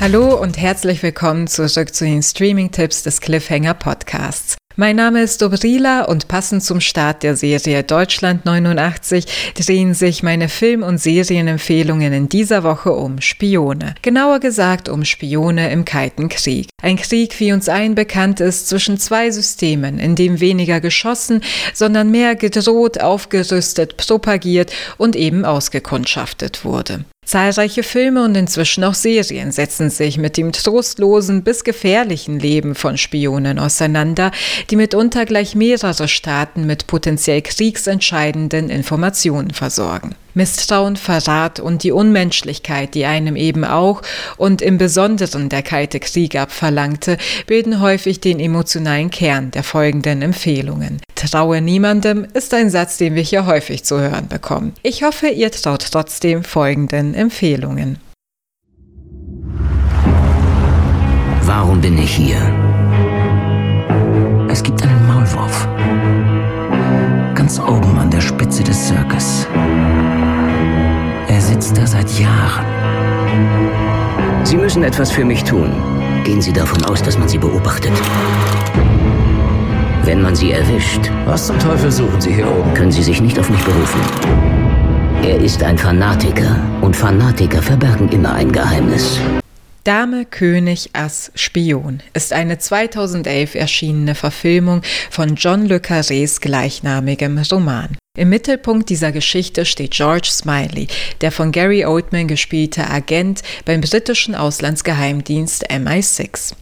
Hallo und herzlich willkommen zurück zu den Streaming-Tipps des Cliffhanger Podcasts. Mein Name ist Dobrila und passend zum Start der Serie Deutschland 89 drehen sich meine Film- und Serienempfehlungen in dieser Woche um Spione. Genauer gesagt um Spione im Kalten Krieg. Ein Krieg, wie uns allen bekannt ist, zwischen zwei Systemen, in dem weniger geschossen, sondern mehr gedroht, aufgerüstet, propagiert und eben ausgekundschaftet wurde. Zahlreiche Filme und inzwischen auch Serien setzen sich mit dem trostlosen bis gefährlichen Leben von Spionen auseinander, die mitunter gleich mehrere Staaten mit potenziell kriegsentscheidenden Informationen versorgen. Misstrauen, Verrat und die Unmenschlichkeit, die einem eben auch und im Besonderen der Kalte Krieg abverlangte, bilden häufig den emotionalen Kern der folgenden Empfehlungen. Traue niemandem ist ein Satz, den wir hier häufig zu hören bekommen. Ich hoffe, ihr traut trotzdem folgenden Empfehlungen. Warum bin ich hier? Seit Jahren. Sie müssen etwas für mich tun. Gehen Sie davon aus, dass man Sie beobachtet. Wenn man Sie erwischt. Was zum Teufel suchen Sie hier oben? Können Sie sich nicht auf mich berufen. Er ist ein Fanatiker und Fanatiker verbergen immer ein Geheimnis. Dame, König, Ass, Spion ist eine 2011 erschienene Verfilmung von John Le Carrés gleichnamigem Roman. Im Mittelpunkt dieser Geschichte steht George Smiley, der von Gary Oldman gespielte Agent beim britischen Auslandsgeheimdienst MI6.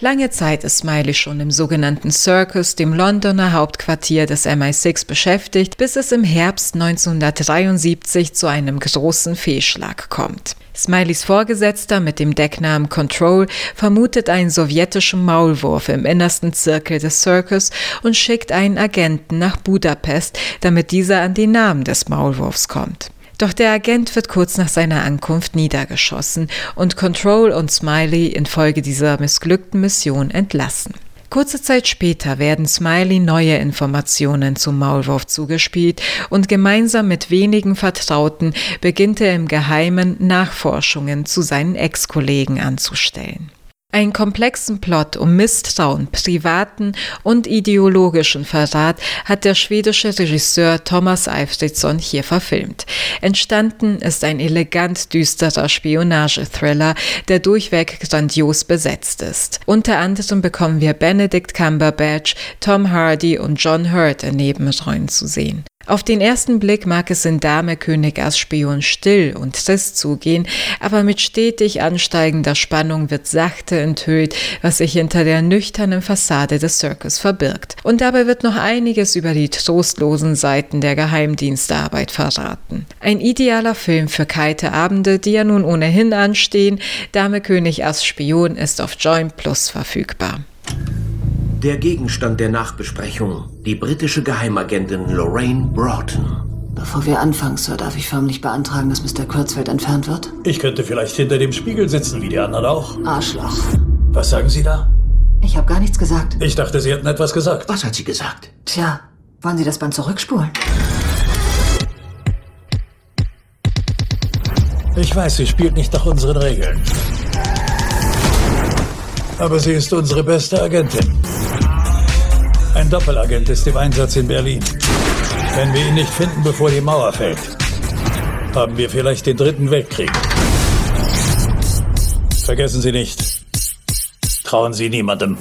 Lange Zeit ist Smiley schon im sogenannten Circus, dem Londoner Hauptquartier des MI6, beschäftigt, bis es im Herbst 1973 zu einem großen Fehlschlag kommt. Smileys Vorgesetzter mit dem Decknamen Control vermutet einen sowjetischen Maulwurf im innersten Zirkel des Circus und schickt einen Agenten nach Budapest, damit dieser an den Namen des Maulwurfs kommt. Doch der Agent wird kurz nach seiner Ankunft niedergeschossen und Control und Smiley infolge dieser missglückten Mission entlassen. Kurze Zeit später werden Smiley neue Informationen zum Maulwurf zugespielt und gemeinsam mit wenigen Vertrauten beginnt er im Geheimen Nachforschungen zu seinen Ex-Kollegen anzustellen. Einen komplexen Plot um Misstrauen, privaten und ideologischen Verrat hat der schwedische Regisseur Thomas Alfredsson hier verfilmt. Entstanden ist ein elegant düsterer Spionagethriller, der durchweg grandios besetzt ist. Unter anderem bekommen wir Benedict Cumberbatch, Tom Hardy und John Hurt in Nebenrollen zu sehen. Auf den ersten Blick mag es in Dame König als Spion still und trist zugehen, aber mit stetig ansteigender Spannung wird sachte enthüllt, was sich hinter der nüchternen Fassade des Circus verbirgt. Und dabei wird noch einiges über die trostlosen Seiten der Geheimdienstarbeit verraten. Ein idealer Film für kalte Abende, die ja nun ohnehin anstehen. Dame König als Spion ist auf Join Plus verfügbar. Der Gegenstand der Nachbesprechung, die britische Geheimagentin Lorraine Broughton. Bevor wir anfangen, Sir, darf ich förmlich beantragen, dass Mr. Kurzfeld entfernt wird? Ich könnte vielleicht hinter dem Spiegel sitzen, wie die anderen auch. Arschloch. Was sagen Sie da? Ich habe gar nichts gesagt. Ich dachte, Sie hätten etwas gesagt. Was hat sie gesagt? Tja, wollen Sie das Band zurückspulen? Ich weiß, sie spielt nicht nach unseren Regeln. Aber sie ist unsere beste Agentin. Ein Doppelagent ist im Einsatz in Berlin. Wenn wir ihn nicht finden, bevor die Mauer fällt, haben wir vielleicht den dritten Weltkrieg. Vergessen Sie nicht, trauen Sie niemandem.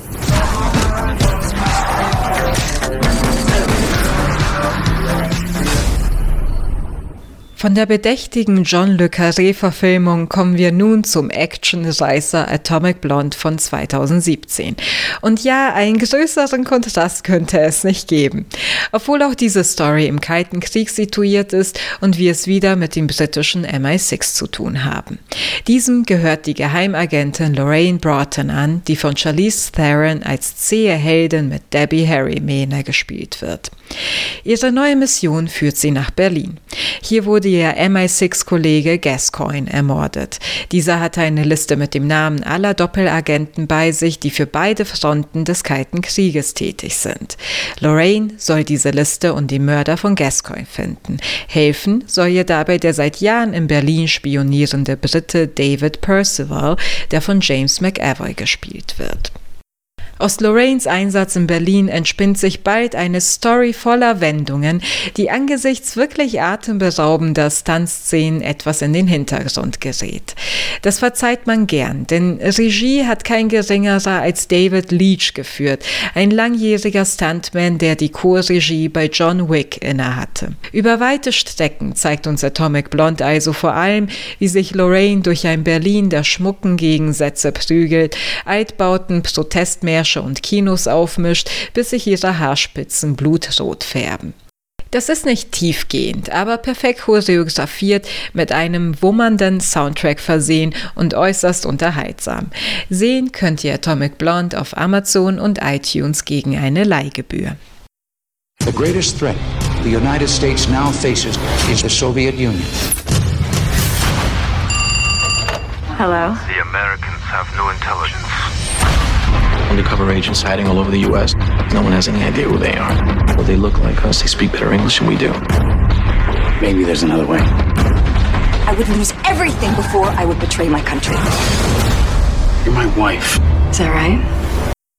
Von der bedächtigen John Le Carré-Verfilmung kommen wir nun zum Action-Reißer Atomic Blonde von 2017. Und ja, einen größeren Kontrast könnte es nicht geben. Obwohl auch diese Story im Kalten Krieg situiert ist und wir es wieder mit dem britischen MI6 zu tun haben. Diesem gehört die Geheimagentin Lorraine Broughton an, die von Charlize Theron als zähe Heldin mit Debbie Harry Mähne gespielt wird. Ihre neue Mission führt sie nach Berlin. Hier wurde ihr MI6-Kollege Gascoigne ermordet. Dieser hatte eine Liste mit dem Namen aller Doppelagenten bei sich, die für beide Fronten des Kalten Krieges tätig sind. Lorraine soll diese Liste und die Mörder von Gascoigne finden. Helfen soll ihr dabei der seit Jahren in Berlin spionierende Brite David Percival, der von James McAvoy gespielt wird. Aus Lorraines Einsatz in Berlin entspinnt sich bald eine Story voller Wendungen, die angesichts wirklich atemberaubender Stuntszenen etwas in den Hintergrund gerät. Das verzeiht man gern, denn Regie hat kein geringerer als David Leach geführt, ein langjähriger Stuntman, der die Co-Regie bei John Wick innehatte. Über weite Strecken zeigt uns Atomic Blonde also vor allem, wie sich Lorraine durch ein Berlin der schmucken Gegensätze prügelt, Altbauten, Protestmärsche Märsche und Kinos aufmischt, bis sich ihre Haarspitzen blutrot färben. Das ist nicht tiefgehend, aber perfekt choreografiert, mit einem wummernden Soundtrack versehen und äußerst unterhaltsam. Sehen könnt ihr Atomic Blonde auf Amazon und iTunes gegen eine Leihgebühr. The greatest threat the United States now faces is the Soviet Union. Hello. The Americans have no intelligence. Undercover agents hiding all over the U.S. No one has any idea who they are. Well, they look like us. They speak better English than we do. Maybe there's another way. I would lose everything before I would betray my country. You're my wife. Is that right?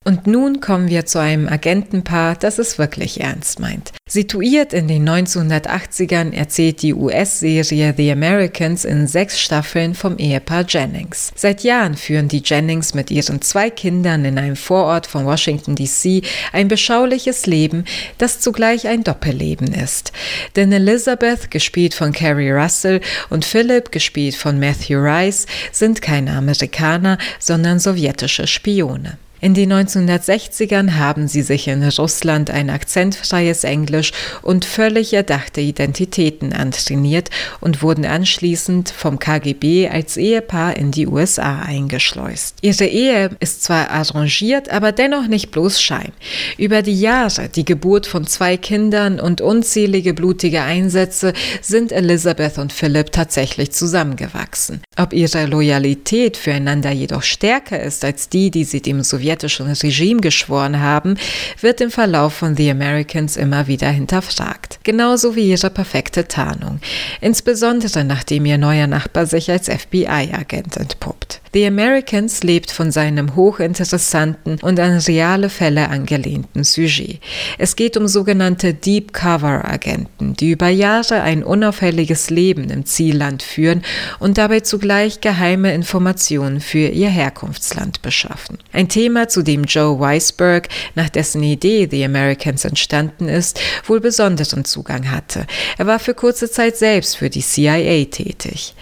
Und nun kommen wir zu einem Agentenpaar, das es wirklich ernst meint. Situiert in den 1980ern erzählt die US-Serie The Americans in sechs Staffeln vom Ehepaar Jennings. Seit Jahren führen die Jennings mit ihren zwei Kindern in einem Vorort von Washington DC ein beschauliches Leben, das zugleich ein Doppelleben ist. Denn Elizabeth, gespielt von Carrie Russell, und Philip, gespielt von Matthew Rice, sind keine Amerikaner, sondern sowjetische Spione. In den 1960ern haben sie sich in Russland ein akzentfreies Englisch und völlig erdachte Identitäten antrainiert und wurden anschließend vom KGB als Ehepaar in die USA eingeschleust. Ihre Ehe ist zwar arrangiert, aber dennoch nicht bloß Schein. Über die Jahre, die Geburt von zwei Kindern und unzählige blutige Einsätze sind Elizabeth und Philip tatsächlich zusammengewachsen. Ob ihre Loyalität füreinander jedoch stärker ist als die, die sie dem Sowjetischen sowjetischen Regime geschworen haben, wird im Verlauf von The Americans immer wieder hinterfragt. Genauso wie ihre perfekte Tarnung. Insbesondere nachdem ihr neuer Nachbar sich als FBI-Agent entpuppt. The Americans lebt von seinem hochinteressanten und an reale Fälle angelehnten Sujet. Es geht um sogenannte Deep Cover Agenten, die über Jahre ein unauffälliges Leben im Zielland führen und dabei zugleich geheime Informationen für ihr Herkunftsland beschaffen. Ein Thema, zu dem Joe Weisberg, nach dessen Idee The Americans entstanden ist, wohl besonderen Zugang hatte. Er war für kurze Zeit selbst für die CIA tätig.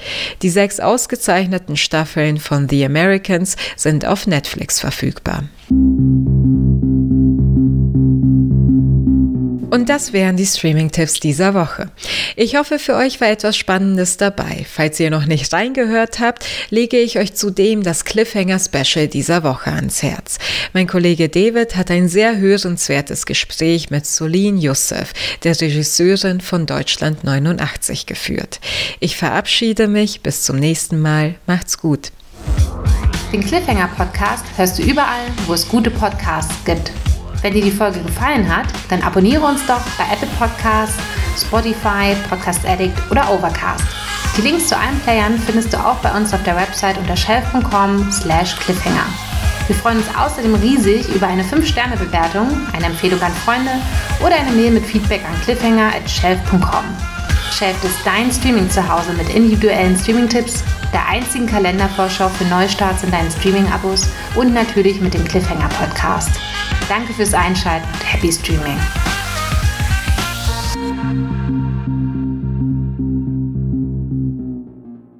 Die sechs ausgezeichneten Staffeln von The Americans sind auf Netflix verfügbar. Und das wären die Streaming-Tipps dieser Woche. Ich hoffe, für euch war etwas Spannendes dabei. Falls ihr noch nicht reingehört habt, lege ich euch zudem das Cliffhanger-Special dieser Woche ans Herz. Mein Kollege David hat ein sehr hörenswertes Gespräch mit Solin Youssef, der Regisseurin von Deutschland 89, geführt. Ich verabschiede mich, bis zum nächsten Mal. Macht's gut. Den Cliffhanger Podcast hörst du überall, wo es gute Podcasts gibt. Wenn dir die Folge gefallen hat, dann abonniere uns doch bei Apple Podcasts, Spotify, Podcast Addict oder Overcast. Die Links zu allen Playern findest du auch bei uns auf der Website unter shelf.com slash cliffhanger. Wir freuen uns außerdem riesig über eine 5-Sterne-Bewertung, eine Empfehlung an Freunde oder eine Mail mit Feedback an cliffhanger.shelf.com. Shelf ist dein Streaming-Zuhause mit individuellen Streaming-Tipps, der einzigen Kalendervorschau für Neustarts in deinen Streaming-Abos und natürlich mit dem Cliffhanger-Podcast. Danke fürs Einschalten und happy Streaming!